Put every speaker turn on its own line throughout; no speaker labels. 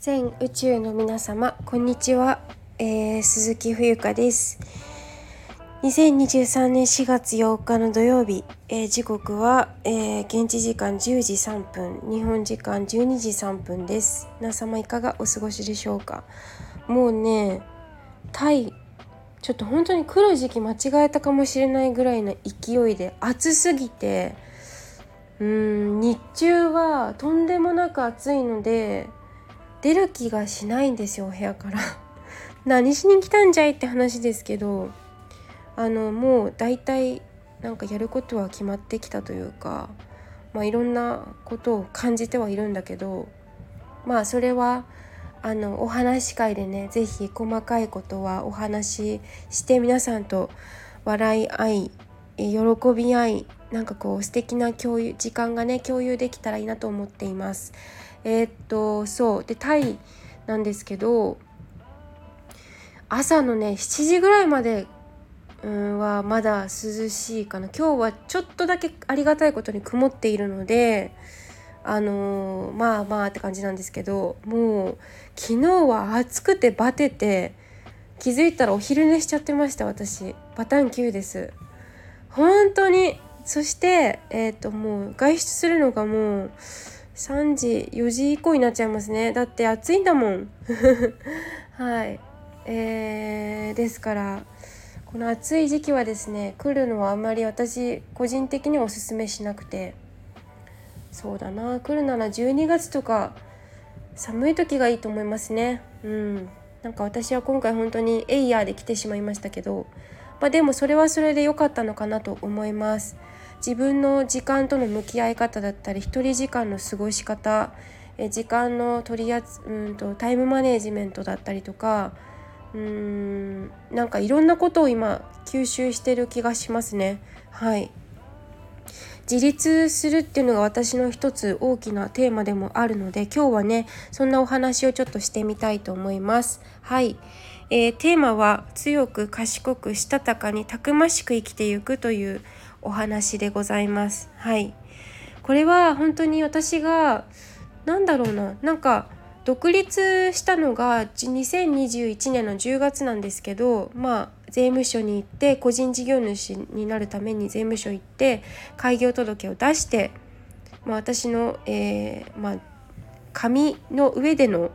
全宇宙の皆様こんにちは、えー、鈴木冬香です。2023年4月8日の土曜日、えー、時刻は、えー、現地時間10時3分日本時間12時3分です。皆様いかがお過ごしでしょうか？もうねタイちょっと本当に来る時期間違えたかもしれないぐらいの勢いで暑すぎてうん日中はとんでもなく暑いので出る気がしないんですよお部屋から。何しに来たんじゃいって話ですけどあのもう大体なんかやることは決まってきたというか、まあ、いろんなことを感じてはいるんだけどまあそれはあのお話し会でね是非細かいことはお話しして皆さんと笑い合い喜び合いなんかこう素敵な共有時間がね共有できたらいいなと思っています。えー、っとそう。でタイなんですけど朝のね7時ぐらいまでうんはまだ涼しいかな。今日はちょっとだけありがたいことに曇っているのであのー、まあまあって感じなんですけどもう昨日は暑くてバテて気づいたらお昼寝しちゃってました私。パターン9です。本当にそしてえっ、ー、ともう外出するのがもう3時4時以降になっちゃいますね。だって暑いんだもん。はい。えー、ですからこの暑い時期はですね来るのはあんまり私個人的にはおすすめしなくて。そうだな。来るなら12月とか寒い時がいいと思いますね。うん。なんか私は今回本当にエイヤーで来てしまいましたけどまあでもそれはそれで良かったのかなと思います。自分の時間との向き合い方だったり一人時間の過ごし方時間の取り扱うんとタイムマネジメントだったりとかうーんなんかいろんなことを今吸収してる気がしますね。はい。自立するっていうのが私の一つ大きなテーマでもあるので今日はねそんなお話をちょっとしてみたいと思います。はい、えー、テーマは強く賢くしたたかにたくましく生きていくというお話でございます。はい。これは本当に私が何だろうななんか独立したのが2021年の10月なんですけどまあ税務署に行って個人事業主になるために税務署行って開業届を出して、まあ、私の、えー、まあ、紙の上での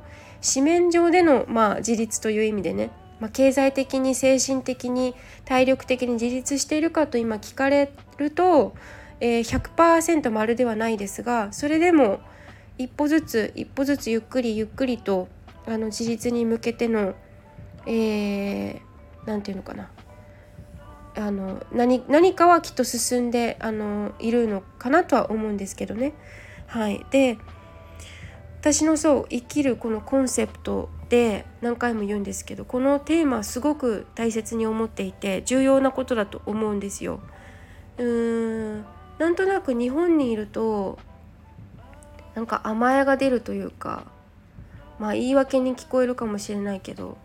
紙面上での、まあ、自立という意味でねまあ、経済的に精神的に体力的に自立しているかと今聞かれると、えー、100%丸ではないですがそれでも一歩ずつ一歩ずつゆっくりゆっくりとあの自立に向けての何、えー、て言うのかなあの何何かはきっと進んであのいるのかなとは思うんですけどね。はい、で私のそう生きるこのコンセプトで何回も言うんですけどこのテーマすごく大切に思っていて重要なことだと思うんですよ。うーんなんとなく日本にいるとなんか甘えが出るというかまあ言い訳に聞こえるかもしれないけど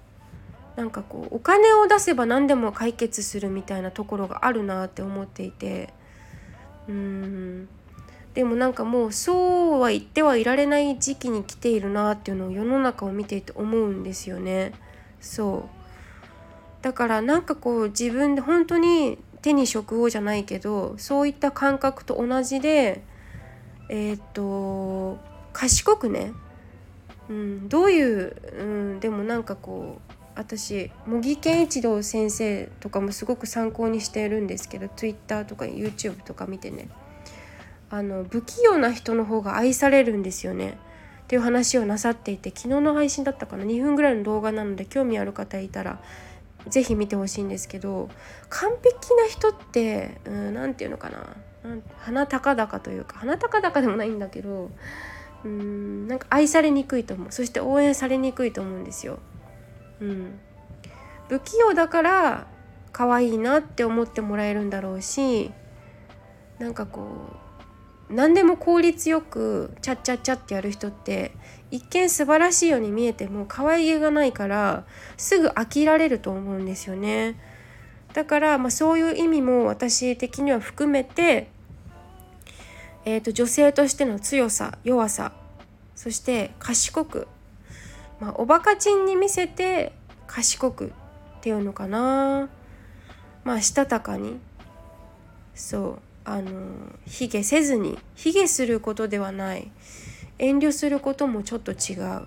なんかこうお金を出せば何でも解決するみたいなところがあるなって思っていてうーんでもなんかもうそうは言ってはいられない時期に来ているなっていうのを世の中を見ていて思うんですよね。そうだからなんかこう自分で本当に手に職をじゃないけどそういった感覚と同じでえっ、と賢くね、うん、どういう、うん、でもなんかこう私茂木健一郎先生とかもすごく参考にしてるんですけど Twitter とか YouTube とか見てねあの不器用な人の方が愛されるんですよね。っていう話をなさっていて昨日の配信だったかな？2分ぐらいの動画なので興味ある方いたら是非見てほしいんですけど完璧な人って何て言うのかな？鼻高々というか鼻高々でもないんだけどうーんなんか愛されにくいと思う。そして応援されにくいと思うんですよ。うん、不器用だから可愛いなって思ってもらえるんだろうしなんかこう何でも効率よくチャッチャッチャってやる人って一見素晴らしいように見えても可愛げがないからすぐ飽きられると思うんですよね。だから、まあ、そういう意味も私的には含めて、えーと、女性としての強さ弱さそして賢くまあ、おバカちんに見せて賢くっていうのかな。まあしたたかに。そう。あの卑下せずに卑下することではない。遠慮することもちょっと違う。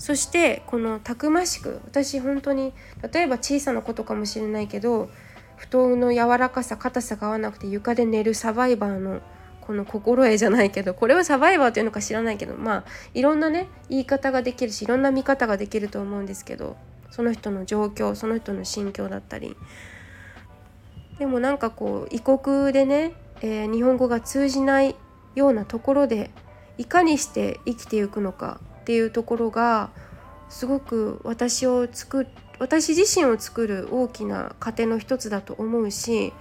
そしてこのたくましく私本当に例えば小さなことかもしれないけど布団の柔らかさ硬さが合わなくて床で寝るサバイバーのこの心得じゃないけどこれはサバイバーっていうのか知らないけどまあいろんなね言い方ができるしいろんな見方ができると思うんですけどその人の状況その人の心境だったりでもなんかこう異国でね、えー、日本語が通じないようなところでいかにして生きていくのかっていうところがすごく私を作私自身を作る大きな糧の一つだと思うし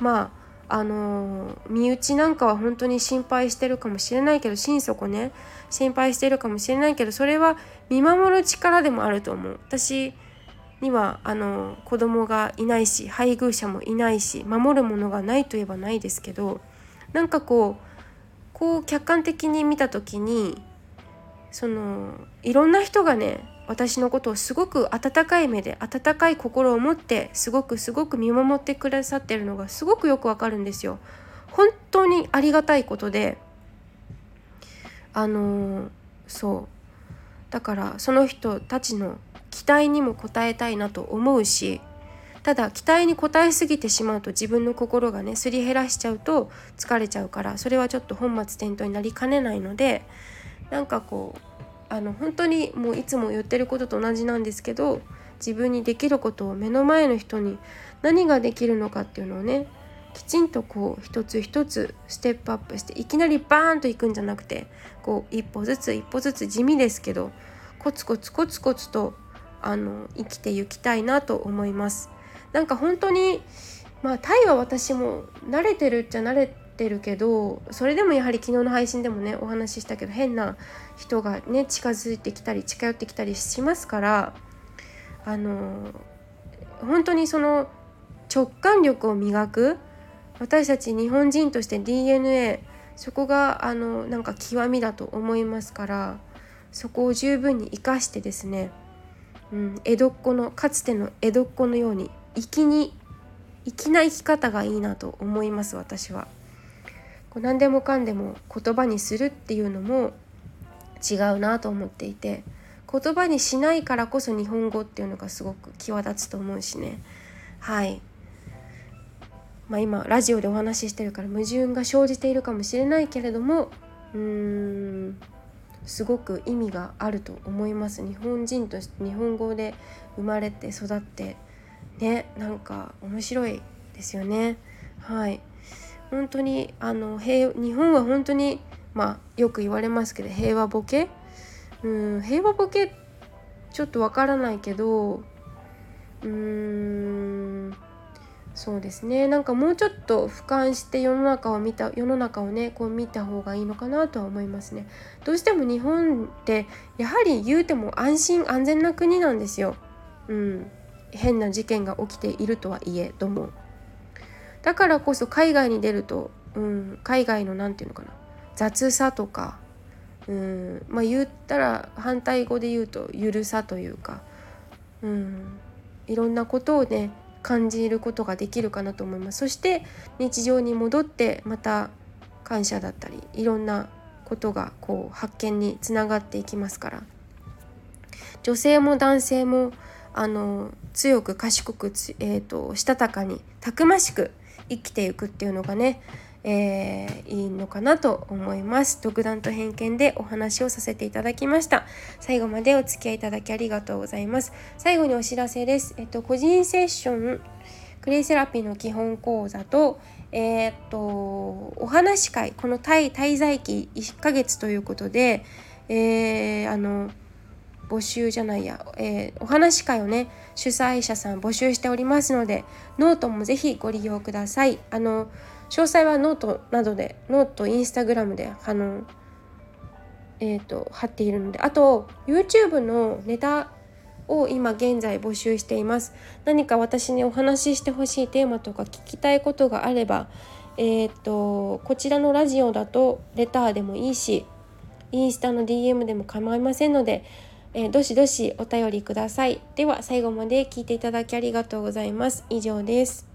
まああの身内なんかは本当に心配してるかもしれないけど心底ね心配してるかもしれないけどそれは見守る力でもあると思う。私にはあの子供がいないし配偶者もいないし守るものがないといえばないですけどなんかこうこう客観的に見た時にそのいろんな人がね私のことをすごく温かい目で温かい心を持ってすごくすごく見守ってくださってるのがすごくよくわかるんですよ。本当にありがたいことであのそうだからその人たちの期待にも応えたいなと思うしただ期待に応えすぎてしまうと自分の心がねすり減らしちゃうと疲れちゃうからそれはちょっと本末転倒になりかねないのでなんかこうあの本当にもういつも言ってることと同じなんですけど自分にできることを目の前の人に何ができるのかっていうのをねきちんとこう一つ一つステップアップしていきなりバーンといくんじゃなくてこう一歩ずつ一歩ずつ地味ですけどコツコツコツコツとあの生きていきたいなと思います。なんか本当にまあタイは私も慣れてるっちゃ慣れてるけどそれでもやはり昨日の配信でもねお話ししたけど変な人がね近づいてきたり近寄ってきたりしますからあの本当にその直感力を磨く私たち日本人として DNA そこがあのなんか極みだと思いますからそこを十分に生かしてですね、うん、江戸っ子のかつての江戸っ子のように粋に粋な生き方がいいなと思います私は。こう何でもかんでも言葉にするっていうのも違うなと思っていて言葉にしないからこそ日本語っていうのがすごく際立つと思うしね。はい。まあ今ラジオでお話ししてるから矛盾が生じているかもしれないけれどもうーんすごく意味があると思います。日本人として日本語で生まれて育ってねなんか面白いですよね。はい。本当にあの平日本は本当にまあよく言われますけど平和ボケ？うん平和ボケちょっとわからないけどうーんそうですね。なんかもうちょっと俯瞰して世の中を見た世の中をねこう見た方がいいのかなとは思いますね。どうしても日本ってやはり言うても安心安全な国なんですよ。うん。変な事件が起きているとはいえども。だからこそ海外に出ると、うん、海外の何て言うのかな。雑さとか、うん。まあ、言ったら反対語で言うとゆるさというか、うん、いろんなことをね感じることができるかなと思います。そして日常に戻ってまた感謝だったりいろんなことがこう発見につながっていきますから。女性も男性もあの強く賢く、えーと、したたかにたくましく生きていくっていうのがね、えー、いいのかなと思います。独断と偏見でお話をさせていただきました。最後までお付き合いいただきありがとうございます。最後にお知らせです。えっと個人セッションクレイセラピーの基本講座とえー、っとお話会このタイ滞在期1ヶ月ということでえー、あの募集じゃないや、えー、お話会をね主催者さん募集しておりますのでノートもぜひご利用ください。あの詳細はノートなどで note Instagram であのえっ、ー、と貼っているのであと YouTube のネタを今現在募集しています。何か私にお話ししてほしいテーマとか聞きたいことがあればえっ、ー、とこちらのラジオだとレターでもいいしインスタの DM でも構いませんのでえー、どしどしお便りください。では最後まで聞いていただきありがとうございます。以上です。